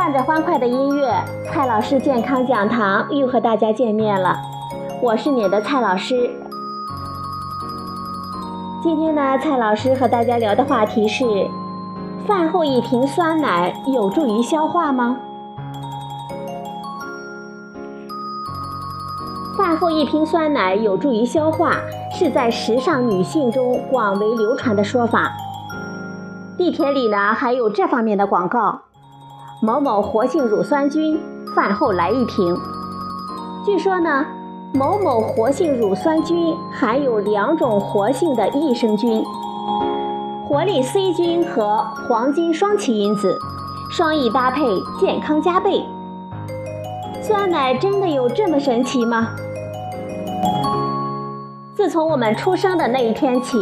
伴着欢快的音乐，蔡老师健康讲堂又和大家见面了。我是你的蔡老师。今天呢，蔡老师和大家聊的话题是：饭后一瓶酸奶有助于消化吗？饭后一瓶酸奶有助于消化，是在时尚女性中广为流传的说法。地铁里呢，还有这方面的广告。某某活性乳酸菌，饭后来一瓶。据说呢，某某活性乳酸菌含有两种活性的益生菌，活力 C 菌和黄金双歧因子，双益搭配，健康加倍。酸奶真的有这么神奇吗？自从我们出生的那一天起，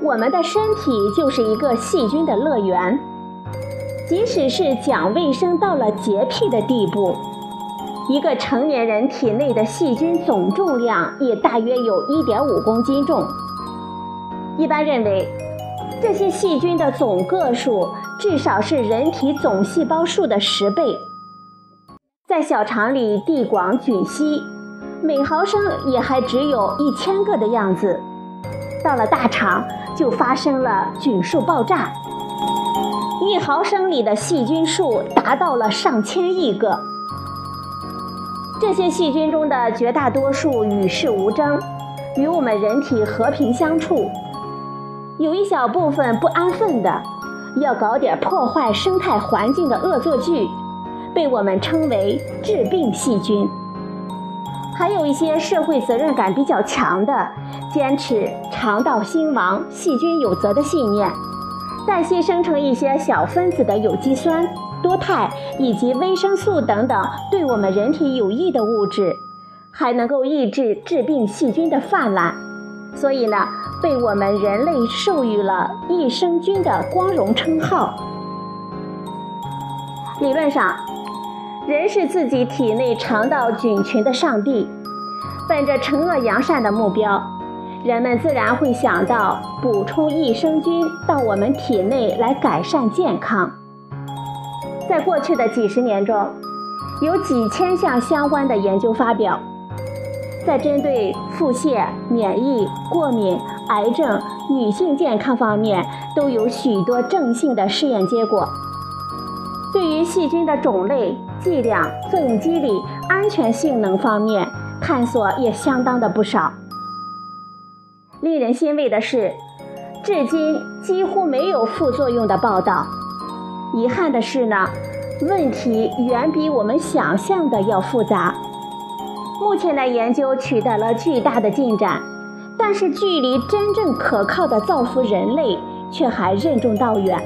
我们的身体就是一个细菌的乐园。即使是讲卫生到了洁癖的地步，一个成年人体内的细菌总重量也大约有一点五公斤重。一般认为，这些细菌的总个数至少是人体总细胞数的十倍。在小肠里地广菌稀，每毫升也还只有一千个的样子，到了大肠就发生了菌数爆炸。一毫升里的细菌数达到了上千亿个，这些细菌中的绝大多数与世无争，与我们人体和平相处。有一小部分不安分的，要搞点破坏生态环境的恶作剧，被我们称为致病细菌。还有一些社会责任感比较强的，坚持肠道兴亡，细菌有责的信念。代谢生成一些小分子的有机酸、多肽以及维生素等等对我们人体有益的物质，还能够抑制致病细菌的泛滥，所以呢，被我们人类授予了益生菌的光荣称号。理论上，人是自己体内肠道菌群的上帝，本着惩恶扬善的目标。人们自然会想到补充益生菌到我们体内来改善健康。在过去的几十年中，有几千项相关的研究发表，在针对腹泻、免疫、过敏、癌症、女性健康方面都有许多正性的试验结果。对于细菌的种类、剂量、作用机理、安全性能方面探索也相当的不少。令人欣慰的是，至今几乎没有副作用的报道。遗憾的是呢，问题远比我们想象的要复杂。目前的研究取得了巨大的进展，但是距离真正可靠的造福人类却还任重道远。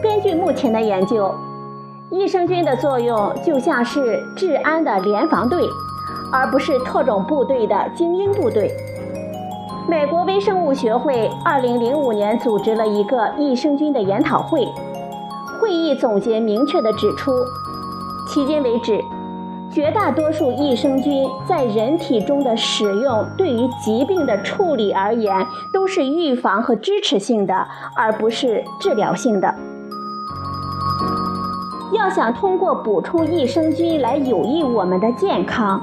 根据目前的研究，益生菌的作用就像是治安的联防队。而不是特种部队的精英部队。美国微生物学会2005年组织了一个益生菌的研讨会，会议总结明确地指出，迄今为止，绝大多数益生菌在人体中的使用，对于疾病的处理而言，都是预防和支持性的，而不是治疗性的。要想通过补充益生菌来有益我们的健康。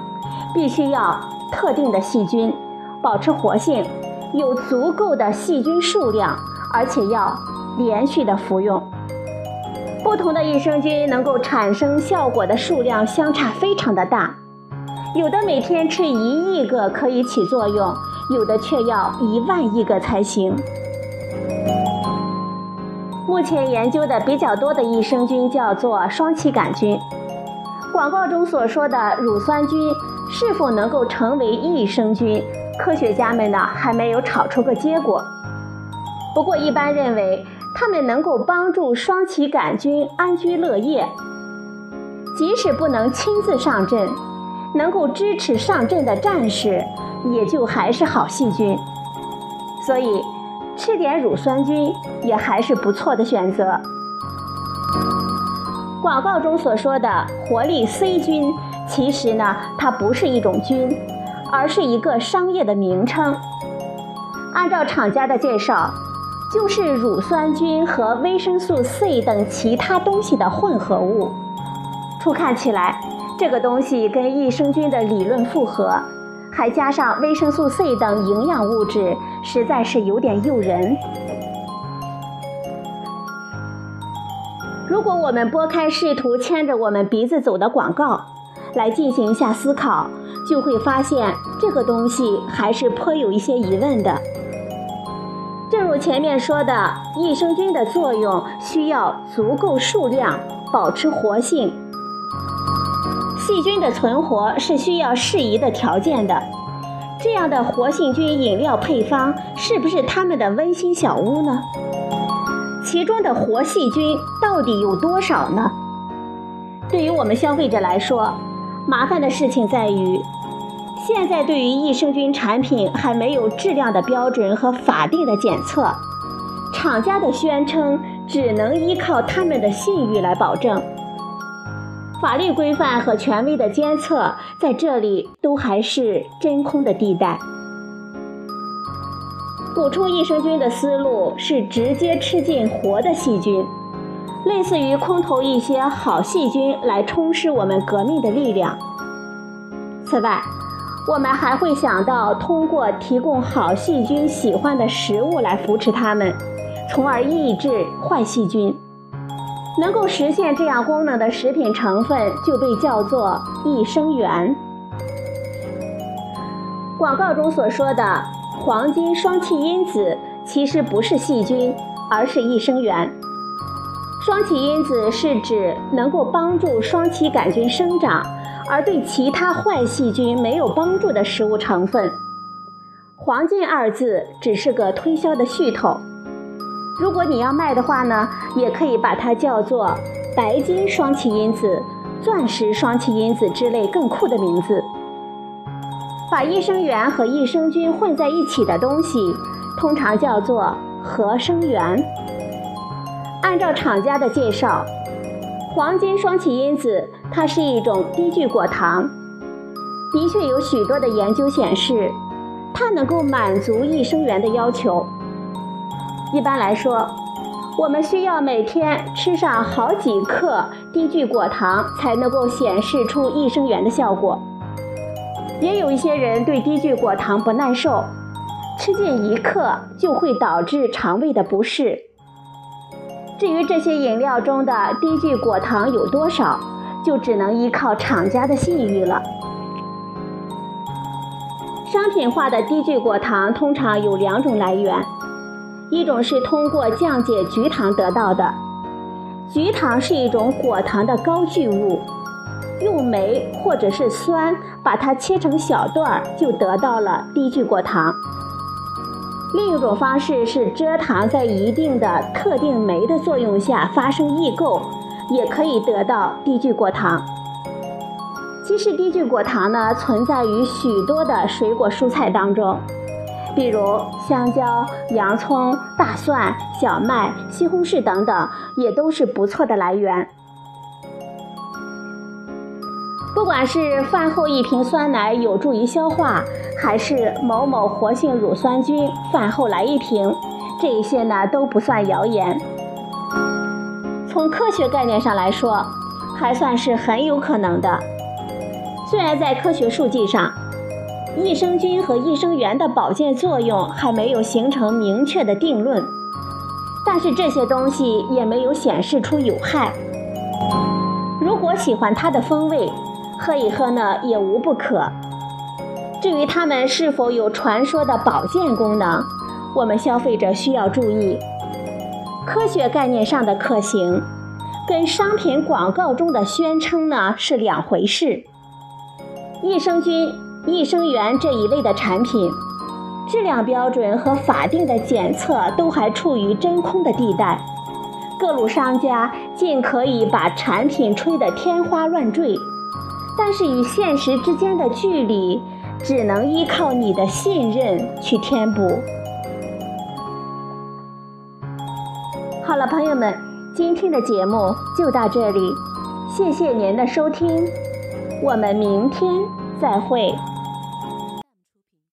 必须要特定的细菌保持活性，有足够的细菌数量，而且要连续的服用。不同的益生菌能够产生效果的数量相差非常的大，有的每天吃一亿个可以起作用，有的却要一万亿个才行。目前研究的比较多的益生菌叫做双歧杆菌，广告中所说的乳酸菌。是否能够成为益生菌？科学家们呢还没有炒出个结果。不过一般认为，它们能够帮助双歧杆菌安居乐业。即使不能亲自上阵，能够支持上阵的战士，也就还是好细菌。所以，吃点乳酸菌也还是不错的选择。广告中所说的活力 C 菌。其实呢，它不是一种菌，而是一个商业的名称。按照厂家的介绍，就是乳酸菌和维生素 C 等其他东西的混合物。初看起来，这个东西跟益生菌的理论符合，还加上维生素 C 等营养物质，实在是有点诱人。如果我们拨开试图牵着我们鼻子走的广告，来进行一下思考，就会发现这个东西还是颇有一些疑问的。正如前面说的，益生菌的作用需要足够数量，保持活性。细菌的存活是需要适宜的条件的。这样的活性菌饮料配方，是不是他们的温馨小屋呢？其中的活细菌到底有多少呢？对于我们消费者来说，麻烦的事情在于，现在对于益生菌产品还没有质量的标准和法定的检测，厂家的宣称只能依靠他们的信誉来保证。法律规范和权威的监测在这里都还是真空的地带。补充益生菌的思路是直接吃进活的细菌。类似于空投一些好细菌来充实我们革命的力量。此外，我们还会想到通过提供好细菌喜欢的食物来扶持它们，从而抑制坏细菌。能够实现这样功能的食品成分就被叫做益生元。广告中所说的黄金双歧因子其实不是细菌，而是益生元。双歧因子是指能够帮助双歧杆菌生长，而对其他坏细菌没有帮助的食物成分。黄金二字只是个推销的噱头。如果你要卖的话呢，也可以把它叫做白金双歧因子、钻石双歧因子之类更酷的名字。把益生元和益生菌混在一起的东西，通常叫做合生元。按照厂家的介绍，黄金双歧因子它是一种低聚果糖，的确有许多的研究显示，它能够满足益生元的要求。一般来说，我们需要每天吃上好几克低聚果糖才能够显示出益生元的效果。也有一些人对低聚果糖不耐受，吃进一克就会导致肠胃的不适。至于这些饮料中的低聚果糖有多少，就只能依靠厂家的信誉了。商品化的低聚果糖通常有两种来源，一种是通过降解菊糖得到的，菊糖是一种果糖的高聚物，用酶或者是酸把它切成小段儿，就得到了低聚果糖。另一种方式是蔗糖在一定的特定酶的作用下发生异构，也可以得到低聚果糖。其实低聚果糖呢存在于许多的水果蔬菜当中，比如香蕉、洋葱、大蒜、小麦、西红柿等等，也都是不错的来源。不管是饭后一瓶酸奶有助于消化，还是某某活性乳酸菌饭后来一瓶，这些呢都不算谣言。从科学概念上来说，还算是很有可能的。虽然在科学数据上，益生菌和益生元的保健作用还没有形成明确的定论，但是这些东西也没有显示出有害。如果喜欢它的风味，喝一喝呢也无不可。至于它们是否有传说的保健功能，我们消费者需要注意。科学概念上的可行，跟商品广告中的宣称呢是两回事。益生菌、益生元这一类的产品，质量标准和法定的检测都还处于真空的地带。各路商家尽可以把产品吹得天花乱坠。但是与现实之间的距离，只能依靠你的信任去填补。好了，朋友们，今天的节目就到这里，谢谢您的收听，我们明天再会。